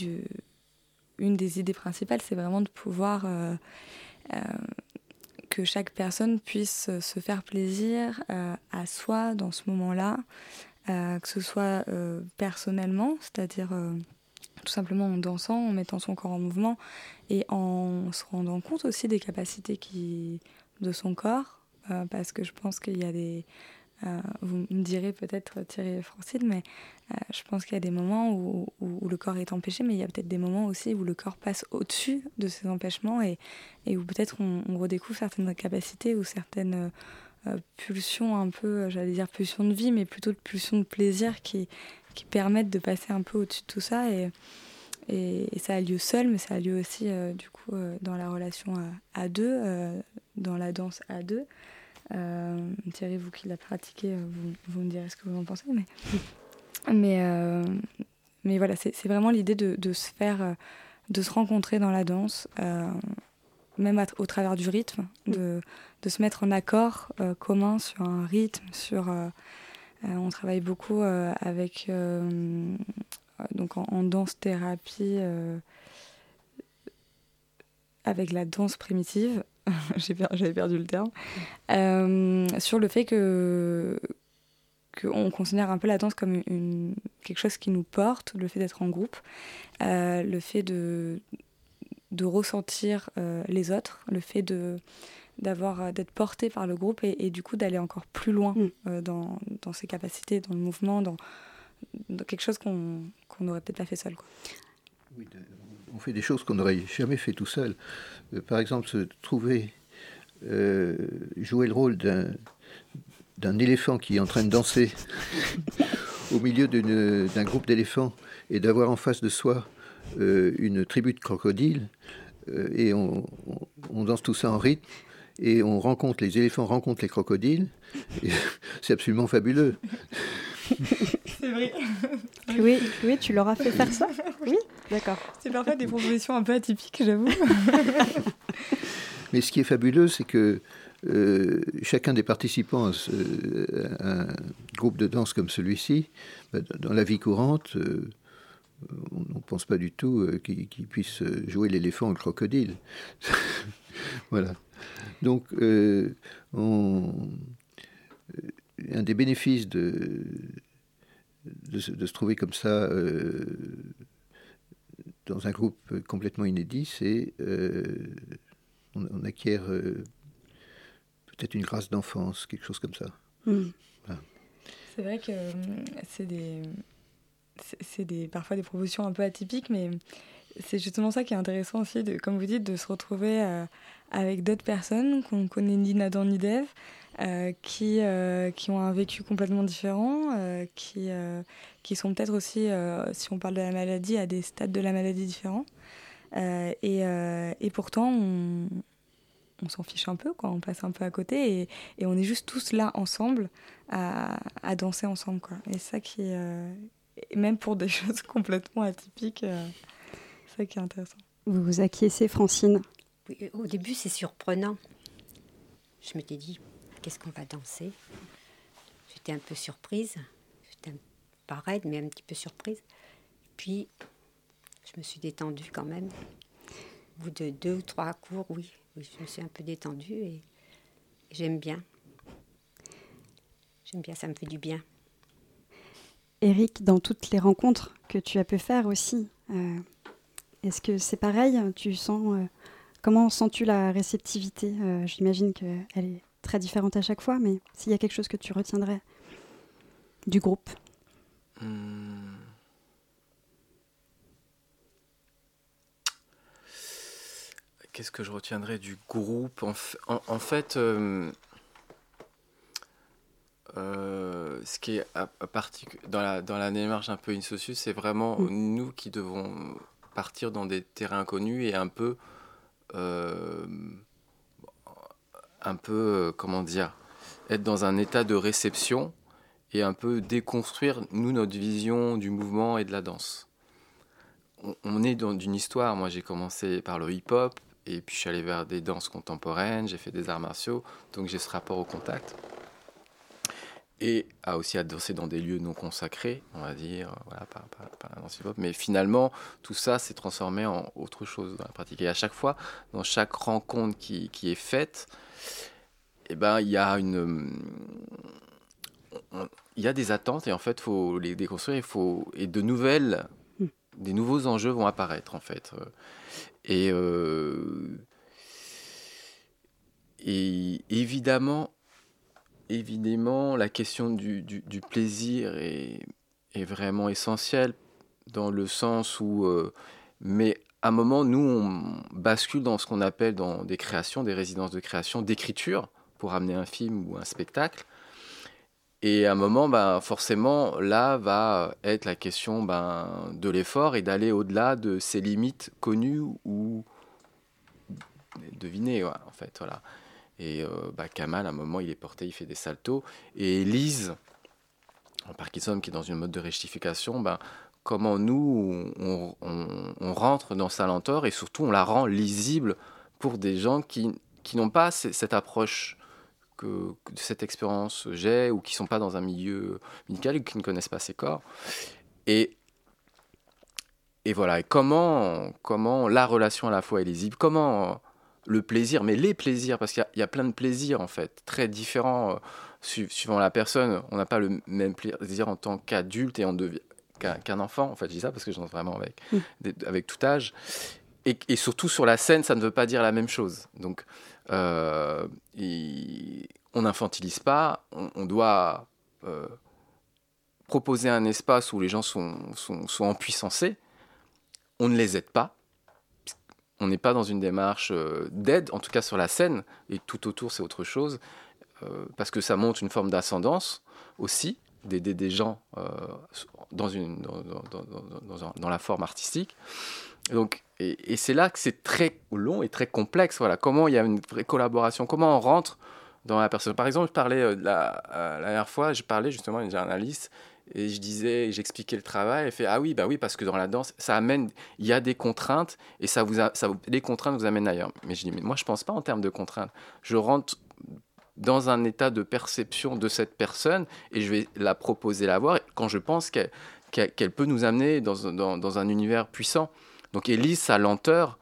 une des idées principales, c'est vraiment de pouvoir que chaque personne puisse se faire plaisir à soi dans ce moment-là, que ce soit personnellement, c'est-à-dire tout simplement en dansant, en mettant son corps en mouvement et en se rendant compte aussi des capacités qui, de son corps, euh, parce que je pense qu'il y a des... Euh, vous me direz peut-être Thierry Francine, mais euh, je pense qu'il y a des moments où, le corps est empêché, mais il y a peut-être des moments aussi où le corps passe au-dessus de ces empêchements et, où peut-être on, redécouvre certaines capacités ou certaines pulsions un peu, j'allais dire pulsions de vie, mais plutôt de pulsions de plaisir qui, permettent de passer un peu au-dessus de tout ça. Et, ça a lieu seul, mais ça a lieu aussi euh, du coup euh, dans la relation à, deux, euh, dans la danse à deux. Thierry, vous qui la pratiqué, vous, vous, me direz ce que vous en pensez. Mais, mais voilà, c'est vraiment l'idée de, se faire, de se rencontrer dans la danse, même au travers du rythme, de, se mettre en accord commun sur un rythme, euh, on travaille beaucoup euh, avec, euh, donc en, danse-thérapie, avec la danse primitive. J'avais perdu le terme. sur le fait que qu'on considère un peu la danse comme une, quelque chose qui nous porte, le fait d'être en groupe, le fait de, de ressentir les autres, le fait de d'avoir euh, d'être porté par le groupe et, du coup d'aller encore plus loin mm. euh, dans, dans, ses capacités, dans le mouvement, dans, quelque chose qu'on n'aurait peut-être pas fait seul. Quoi.
Oui, on fait des choses qu'on n'aurait jamais fait tout seul. Euh, par exemple, se trouver, jouer le rôle d'un éléphant qui est en train de danser au milieu d'un groupe d'éléphants et d'avoir en face de soi une tribu de crocodiles et on, danse tout ça en rythme et on rencontre, les éléphants rencontrent les crocodiles. C'est absolument fabuleux.
C'est vrai.
Oui, oui, tu leur as fait faire ça Oui, d'accord.
C'est parfait, des propositions un peu atypiques, j'avoue.
Mais ce qui est fabuleux, c'est que euh, chacun des participants à, un groupe de danse comme celui-ci, bah, dans la vie courante, euh, on ne pense pas du tout euh, qu'il puisse jouer l'éléphant ou le crocodile. voilà. Donc, on, un des bénéfices de, de, se, trouver comme ça dans un groupe complètement inédit, c'est on, acquiert peut-être une grâce d'enfance, quelque chose comme ça. Hmm.
C'est vrai que euh, c'est des, c'est des, parfois des propositions un peu atypiques, mais c'est justement ça qui est intéressant aussi, comme vous dites, de se retrouver euh, avec d'autres personnes qu'on connaît ni Nadan ni Dev, euh, qui, qui ont un vécu complètement différent, qui, qui sont peut-être aussi, si on parle de la maladie, à des stades de la maladie différents. et, et pourtant, on, s'en fiche un peu, quoi. On passe un peu à côté et, et on est juste tous là ensemble à, à danser ensemble, quoi. Et ça qui, euh, même pour des choses complètement atypiques, euh, ça qui est intéressant.
Vous vous acquiescez, Francine?
Oui, Au début, c'est surprenant. Je m'étais dit, qu'est-ce qu'on va danser? J'étais un peu surprise. J'étais pas raide, mais un petit peu surprise. Puis, je me suis détendue quand même. Au bout de deux ou trois cours, oui, oui, je me suis un peu détendue et j'aime bien. J'aime bien, ça me fait du bien.
Eric, dans toutes les rencontres que tu as pu faire aussi, euh, est-ce que c'est pareil Tu sens euh, comment sens-tu la réceptivité euh, J'imagine qu'elle est très différente à chaque fois, mais s'il y a quelque chose que tu retiendrais du groupe? Hmm.
Qu'est-ce que je retiendrai du groupe? En, fait, euh, euh, ce qui est à, dans, la, dans la démarche un peu insocius, c'est vraiment mm. nous qui devons partir dans des terrains inconnus et un peu, euh, un peu, comment dire, être dans un état de réception et un peu déconstruire, nous, notre vision du mouvement et de la danse. On, on est dans une histoire, moi j'ai commencé par le hip-hop, et puis je suis allé vers des danses contemporaines, j'ai fait des arts martiaux, donc j'ai ce rapport au contact. Et à aussi à danser dans des lieux non consacrés, on va dire, euh, voilà, par, la danse hip-hop. Mais finalement, tout ça s'est transformé en autre chose dans la pratique. Et à chaque fois, dans chaque rencontre qui, qui est faite, eh ben, il y a une. Il y a des attentes et en fait, il faut les déconstruire. Il faut, et de nouvelles, hmm. des nouveaux enjeux vont apparaître en fait. Et, euh, et évidemment, évidemment, la question du, plaisir est, vraiment essentielle dans le sens où, euh, mais à un moment, nous, on bascule dans ce qu'on appelle dans des créations, des résidences de création, d'écriture pour amener un film ou un spectacle. Et à un moment, ben, forcément, là va être la question ben, de l'effort et d'aller au-delà de ses limites connues ou devinées, en fait. Voilà. Et euh, bah, Kamal, à un moment, il est porté, il fait des saltos. Et Lise, en Parkinson, qui est dans une mode de rectification, ben, comment nous, on, rentre dans sa lenteur et surtout, on la rend lisible pour des gens qui, qui n'ont pas cette approche que, cette expérience j'ai ou qui sont pas dans un milieu médical ou qui ne connaissent pas ces corps. Et, et voilà, et comment, comment la relation à la fois est lisible, comment le plaisir, mais les plaisirs, parce qu'il y, a plein de plaisirs en fait, très différents euh, suivant la personne. On n'a pas le même plaisir en tant qu'adulte et qu'un enfant. En fait, je dis ça parce que j'en vraiment avec, mmh. avec tout âge. Et, et, surtout sur la scène, ça ne veut pas dire la même chose. Donc, euh, on n'infantilise pas, on, doit euh, proposer un espace où les gens sont, sont, sont empuissancés. On ne les aide pas. On n'est pas dans une démarche euh, d'aide, en tout cas sur la scène, et tout autour c'est autre chose, parce que ça montre une forme d'ascendance aussi, d'aider des gens dans, une, dans, dans, la forme artistique. Donc, et, c'est là que c'est très long et très complexe. Voilà, comment il y a une vraie collaboration, comment on rentre dans la personne. Par exemple, je parlais euh, la, euh, la, dernière fois, je parlais justement à une journaliste Et je disais, j'expliquais le travail. Elle fait ah oui, bah oui, parce que dans la danse, ça amène, il y a des contraintes et ça vous, ça les contraintes vous amènent ailleurs. Mais je dis mais moi je pense pas en termes de contraintes. Je rentre dans un état de perception de cette personne et je vais la proposer la voir quand je pense qu'elle qu'elle peut nous amener dans, dans, dans, un univers puissant. Donc Elise, sa lenteur,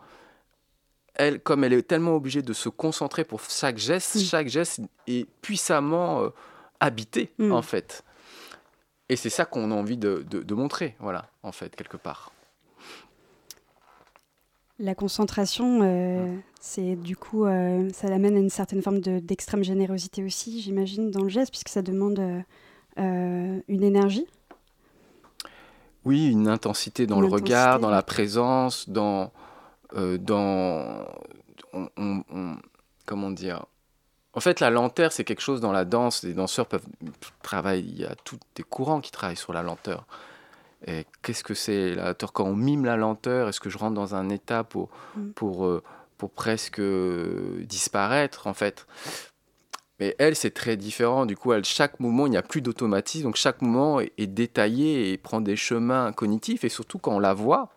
elle, comme elle est tellement obligée de se concentrer pour chaque geste, chaque geste est puissamment euh, habité mm. en fait. Et c'est ça qu'on a envie de, de, montrer, voilà, en fait, quelque part.
La concentration, euh, mm. c'est du coup, euh, ça l'amène à une certaine forme d'extrême générosité aussi, j'imagine, dans le geste, puisque ça demande une énergie.
Oui, une intensité dans le regard, dans la présence, dans... Euh, dans comment dire en fait, la lenteur, c'est quelque chose dans la danse. Les danseurs peuvent travailler. Il y a tous des courants qui travaillent sur la lenteur. Et qu'est-ce que c'est la lenteur? Quand on mime la lenteur, est-ce que je rentre dans un état pour, mm. pour, euh, pour presque disparaître, en fait? Mais elle, c'est très différent. Du coup, elle, chaque mouvement, il n'y a plus d'automatisme. Donc, chaque mouvement est, détaillé et prend des chemins cognitifs. Et surtout, quand on la voit,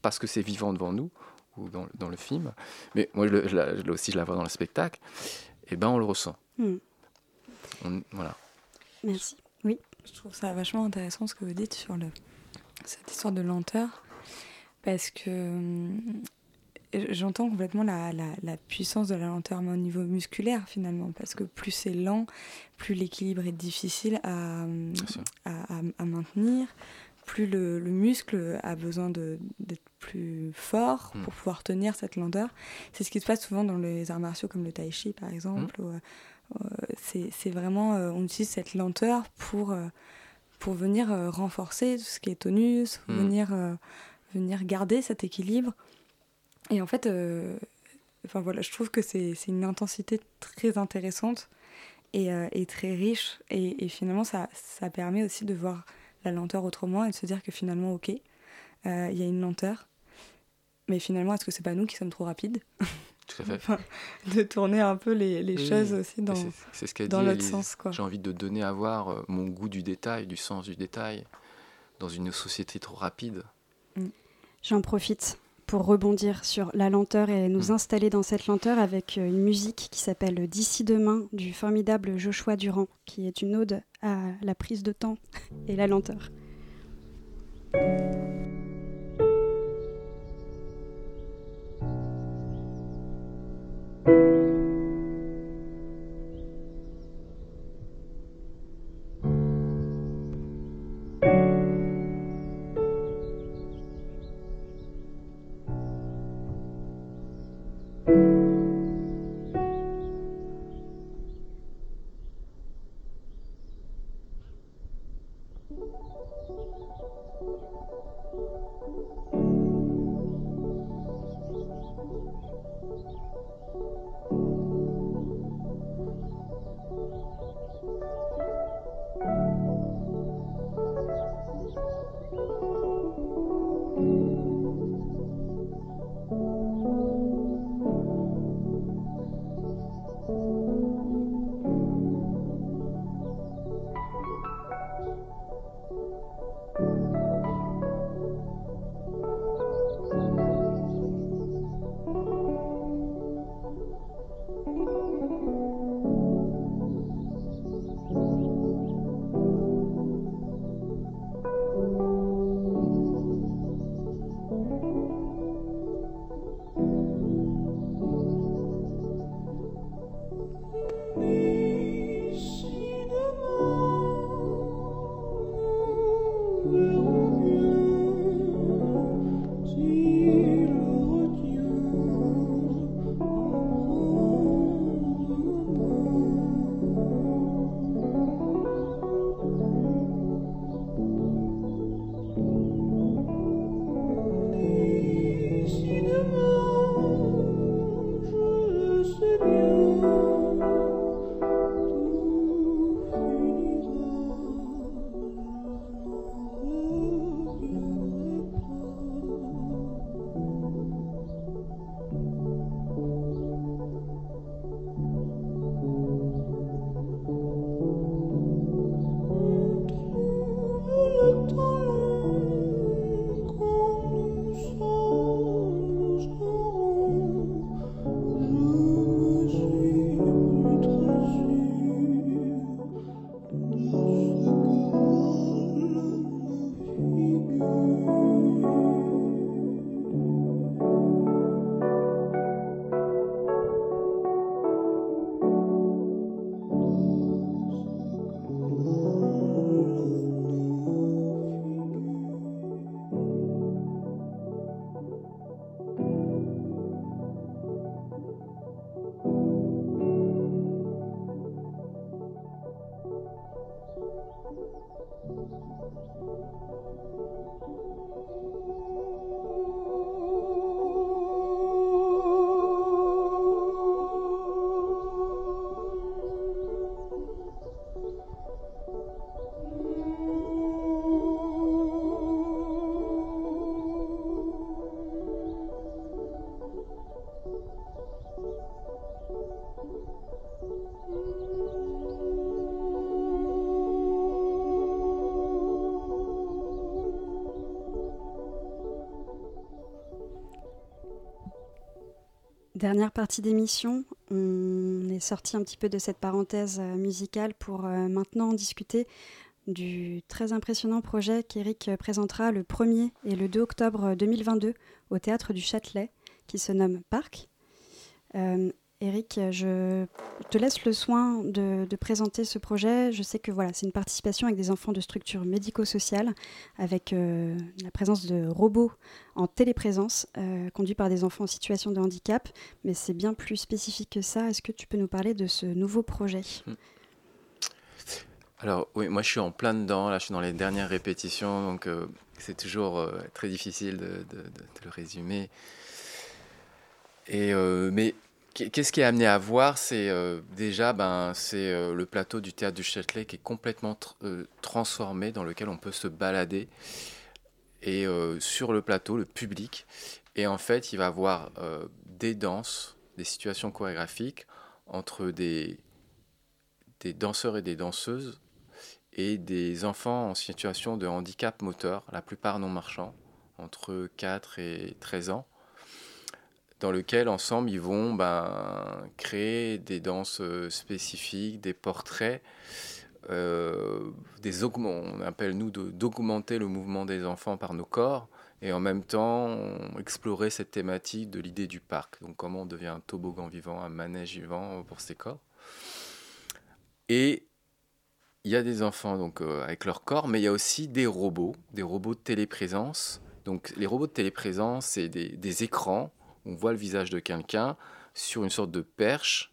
parce que c'est vivant devant nous, ou dans, dans le film, mais moi, je, aussi, je la vois dans le spectacle, eh ben, on le ressent. Hmm. voilà.
Merci. Oui.
Je trouve ça vachement intéressant ce que vous dites sur le, cette histoire de lenteur. Parce que hum, J'entends complètement la, la, puissance de la lenteur, mais au niveau musculaire finalement, parce que plus c'est lent, plus l'équilibre est difficile à, à, à, maintenir, plus le, le, muscle a besoin d'être plus fort hmm. pour pouvoir tenir cette lenteur. C'est ce qui se passe souvent dans les arts martiaux comme le tai chi par exemple. Hmm. Euh, c'est vraiment, euh, on utilise cette lenteur pour, euh, pour venir renforcer tout ce qui est tonus, hmm. venir, venir garder cet équilibre. Et en fait, euh, enfin voilà, je trouve que c'est une intensité très intéressante et, euh, et très riche. Et, et, finalement, ça, ça permet aussi de voir la lenteur autrement et de se dire que finalement, ok, euh, il y a une lenteur. Mais finalement, est-ce que c'est pas nous qui sommes trop rapides
Tout à fait.
de tourner un peu les, les choses aussi dans, ce dans l'autre sens.
J'ai envie de donner à voir mon goût du détail, du sens du détail, dans une société trop rapide.
Mm. J'en profite pour rebondir sur la lenteur et nous mm. installer dans cette lenteur avec euh, une musique qui s'appelle D'ici demain du formidable Joshua Durand, qui est une ode à la prise de temps et la lenteur. Dernière partie d'émission, on est sorti un petit peu de cette parenthèse euh, musicale pour euh, maintenant discuter du très impressionnant projet qu'Eric présentera le 1er et le 2 octobre 2022 au théâtre du Châtelet, qui se nomme Parc. Euh, Eric, je te laisse le soin de, présenter ce projet. Je sais que voilà, c'est une participation avec des enfants de structures médico-sociales, avec euh, la présence de robots en téléprésence, euh, conduits par des enfants en situation de handicap. Mais c'est bien plus spécifique que ça. Est-ce que tu peux nous parler de ce nouveau projet? Hmm.
Alors oui, moi je suis en plein dedans. Là, je suis dans les dernières répétitions, donc euh, c'est toujours très difficile de, de, le résumer. Et mais Qu'est-ce qui est amené à voir C'est euh, déjà ben, c'est euh, le plateau du théâtre du Châtelet qui est complètement euh, transformé, dans lequel on peut se balader. Et sur le plateau, le public. Et en fait, il va avoir des danses, des situations chorégraphiques entre des, des danseurs et des danseuses et des enfants en situation de handicap moteur, la plupart non marchands, entre 4 et 13 ans dans lequel ensemble ils vont ben, créer des danses euh, spécifiques, des portraits, euh, des on appelle nous d'augmenter le mouvement des enfants par nos corps et en même temps explorer cette thématique de l'idée du parc. Donc comment on devient un toboggan vivant, un manège vivant pour ces corps. Et il y a des enfants donc euh, avec leur corps, mais il y a aussi des robots, des robots de téléprésence. Donc les robots de téléprésence, c'est des écrans on voit le visage de quelqu'un sur une sorte de perche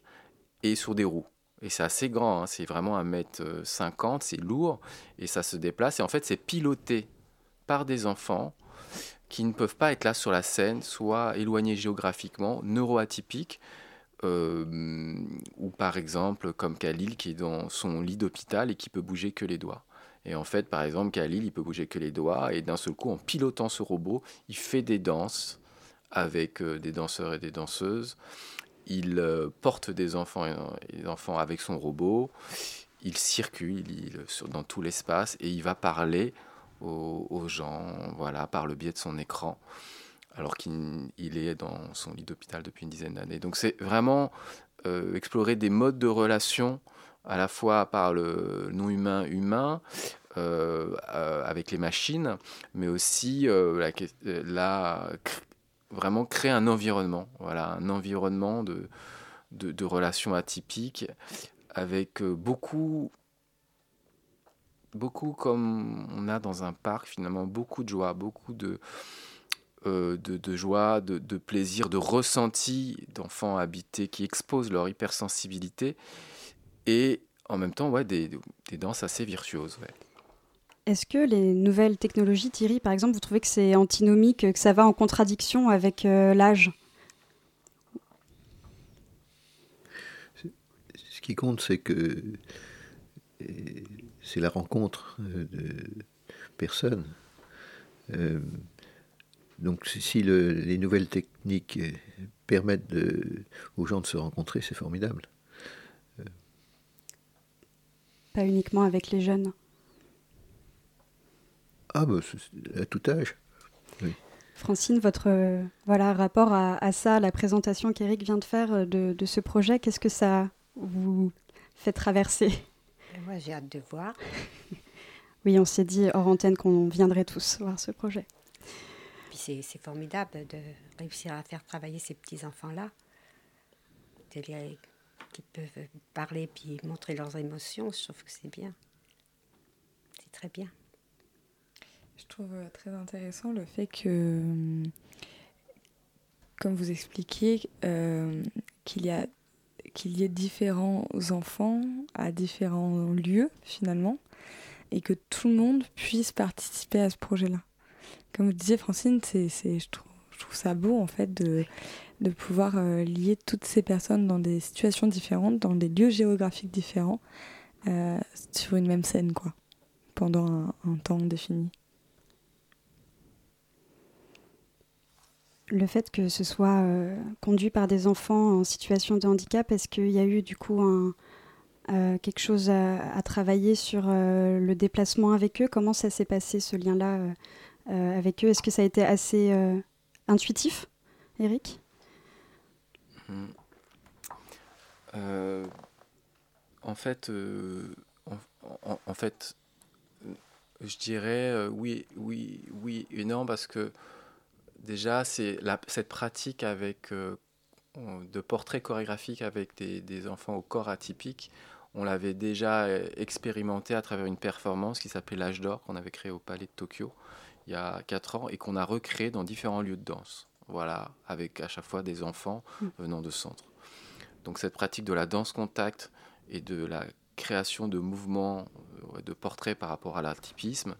et sur des roues. Et c'est assez grand, hein. c'est vraiment un mètre euh, cinquante, c'est lourd et ça se déplace. Et en fait, c'est piloté par des enfants qui ne peuvent pas être là sur la scène, soit éloignés géographiquement, neuroatypiques, euh, ou par exemple comme Khalil qui est dans son lit d'hôpital et qui peut bouger que les doigts. Et en fait, par exemple, Khalil, il peut bouger que les doigts et d'un seul coup, en pilotant ce robot, il fait des danses avec euh, des danseurs et des danseuses. Il euh, porte des enfants et des enfants avec son robot. Il circule dans tout l'espace et il va parler aux, gens, voilà, par le biais de son écran, alors qu'il est dans son lit d'hôpital depuis une dizaine d'années. Donc c'est vraiment euh, explorer des modes de relation à la fois par le non humain humain, avec les machines, mais aussi la, la, vraiment créer un environnement, voilà, un environnement de, de, relations atypiques avec euh, beaucoup, beaucoup comme on a dans un parc finalement, beaucoup de joie, beaucoup de, euh, de, joie, de, de, plaisir, de ressenti d'enfants habités qui exposent leur hypersensibilité et en même temps ouais, des, des danses assez virtuoses.
Est-ce que les nouvelles technologies, Thierry, par exemple, vous trouvez que c'est antinomique, que ça va en contradiction avec euh, l'âge?
Ce qui compte, c'est que c'est la rencontre euh, de personnes. Euh, donc si les nouvelles techniques permettent aux gens de se rencontrer, c'est formidable.
Pas uniquement avec les jeunes.
Ah, bah, à tout âge.
Francine, votre euh, voilà, rapport à, ça, la présentation qu'Éric vient de faire euh, de, ce projet, qu'est-ce que ça vous fait traverser?
Moi, j'ai hâte de voir.
oui, on s'est dit hors antenne qu'on viendrait tous voir ce projet.
Puis c'est formidable de réussir à faire travailler ces petits-enfants-là, qui peuvent parler puis montrer leurs émotions. Je trouve que c'est bien. C'est très bien.
Je trouve euh, très intéressant le fait que, euh, comme vous expliquiez, euh, qu'il y a qu'il y ait différents enfants à différents lieux finalement et que tout le monde puisse participer à ce projet-là. Comme vous disiez Francine, c'est, je, trouve, je trouve ça beau en fait de, de pouvoir lier toutes ces personnes dans des situations différentes, dans des lieux géographiques différents, sur une même scène quoi, pendant un temps défini.
Le fait que ce soit euh, conduit par des enfants en situation de handicap, est-ce qu'il y a eu du coup euh, quelque chose à, travailler sur euh, le déplacement avec eux? Comment ça s'est passé ce lien-là avec eux? Est-ce que ça a été assez intuitif, Eric?
Hmm. En fait, en, je dirais oui, oui, oui et non parce que déjà, c'est cette pratique avec, euh, de portraits chorégraphiques avec des, enfants au corps atypique, on l'avait déjà euh, expérimenté à travers une performance qui s'appelait L'âge d'or, qu'on avait créé au Palais de Tokyo il y a 4 ans et qu'on a recréé dans différents lieux de danse. Voilà, avec à chaque fois des enfants mm. venant de centres. Donc cette pratique de la danse contact et de la création de mouvements, euh, de portraits par rapport à l'atypisme,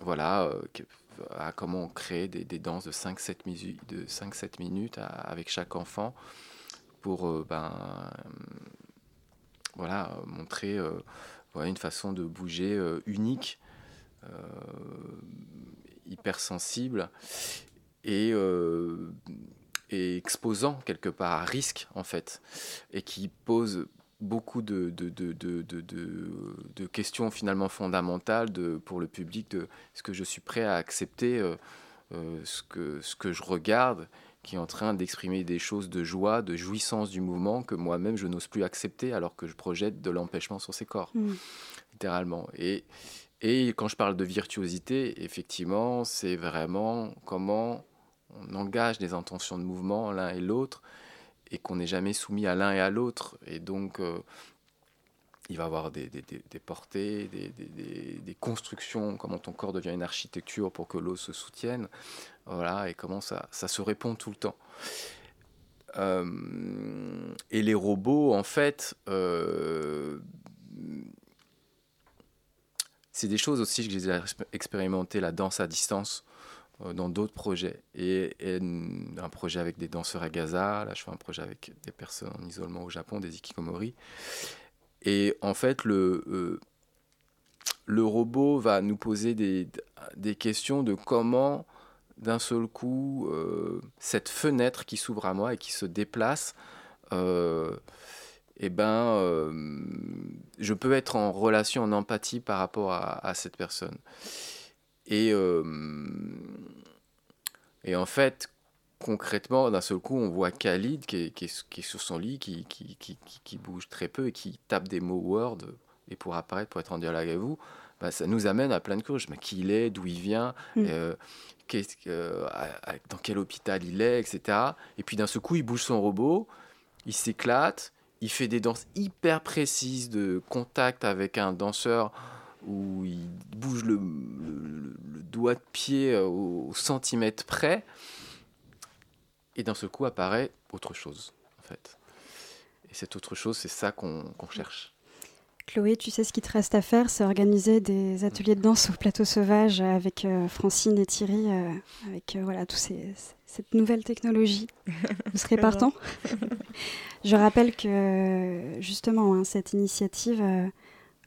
voilà, à comment créer des, des danses de 5-7 minutes, de 5, minutes avec chaque enfant pour euh, ben, voilà, montrer euh, voilà, une façon de bouger euh, unique, hypersensible et exposant quelque part à risque en fait et qui pose beaucoup de, de, de, de, questions finalement fondamentales pour le public de est-ce que je suis prêt à accepter euh, euh, ce, que, ce que je regarde qui est en train d'exprimer des choses de joie, de jouissance du mouvement que moi-même je n'ose plus accepter alors que je projette de l'empêchement sur ses corps, mm. littéralement. Et, et quand je parle de virtuosité, effectivement, c'est vraiment comment on engage des intentions de mouvement l'un et l'autre et qu'on n'est jamais soumis à l'un et à l'autre. Et donc, euh, il va avoir des, portées, des, constructions, comment ton corps devient une architecture pour que l'eau se soutienne. Voilà, et comment ça, ça se répond tout le temps. Euh, et les robots, en fait, euh, c'est des choses aussi que j'ai expérimenté, la danse à distance. Euh, dans d'autres projets. Et, un projet avec des danseurs à Gaza, là je fais un projet avec des personnes en isolement au Japon, des ikikomori. Et en fait, le, euh, le robot va nous poser des, des questions de comment, d'un seul coup, euh, cette fenêtre qui s'ouvre à moi et qui se déplace, eh ben, je peux être en relation, en empathie par rapport à cette personne. Et, euh, et en fait, concrètement, d'un seul coup, on voit Khalid qui est, qui est, sur son lit, qui, qui, qui, qui, bouge très peu et qui tape des mots Word et pour apparaître, pour être en dialogue avec vous. Bah, ça nous amène à plein de choses. Mais qui il est, d'où il vient, mm. euh, euh, dans quel hôpital il est, etc. Et puis d'un seul coup, il bouge son robot, il s'éclate, il fait des danses hyper précises de contact avec un danseur où il bouge le, doigt de pied euh, au, centimètre près, et d'un seul coup apparaît autre chose, en fait. Et cette autre chose, c'est ça qu'on cherche.
Chloé, tu sais ce qu'il te reste à faire, c'est organiser des ateliers de danse au plateau sauvage avec euh, Francine et Thierry, euh, avec voilà tous ces, cette nouvelle technologie. Vous serez partant Je rappelle que justement hein, cette initiative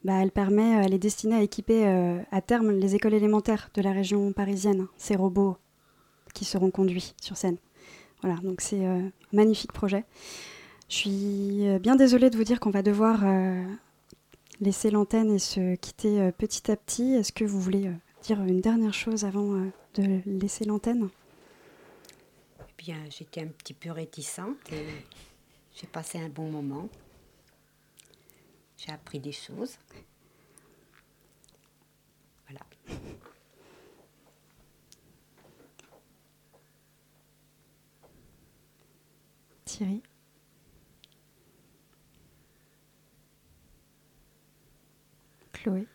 bah, elle permet, euh, elle est destinée à équiper euh, à terme les écoles élémentaires de la région parisienne, ces robots qui seront conduits sur scène. Voilà, donc c'est euh, un magnifique projet. Je suis bien désolée de vous dire qu'on va devoir laisser l'antenne et se quitter petit à petit. Est-ce que vous voulez dire une dernière chose avant de laisser l'antenne?
Eh bien, j'étais un petit peu réticente j'ai passé un bon moment. J'ai appris des choses. Voilà.
Thierry Chloé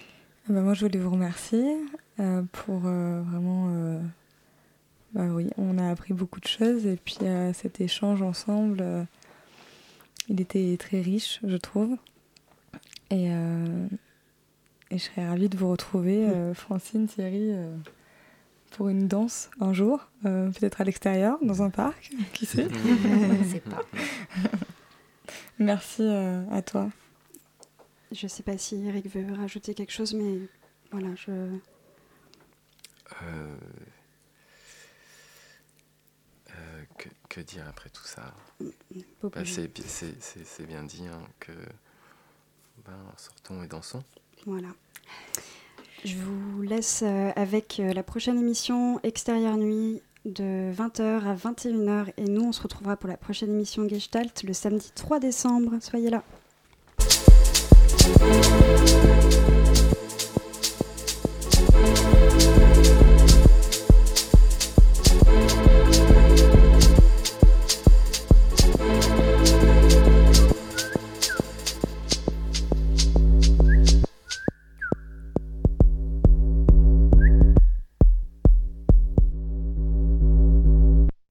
ah bah, Moi, je voulais vous remercier euh, pour euh, vraiment. Euh, bah oui, on a appris beaucoup de choses et puis cet échange ensemble, il était très riche, je trouve. Et, euh, et, je serais ravie de vous retrouver, euh, Francine, Thierry, euh, pour une danse un jour, peut-être à l'extérieur, dans un parc, qui sait
Je sais pas.
Merci à toi.
Je ne sais pas si Eric veut rajouter quelque chose, mais voilà, je.
que dire après tout ça? Bah, c'est bien dit hein, que ben, sortons et dansons.
Voilà. Je vous laisse euh, avec euh, la prochaine émission Extérieure Nuit de 20h à 21h et nous on se retrouvera pour la prochaine émission Gestalt le samedi 3 décembre. Soyez là.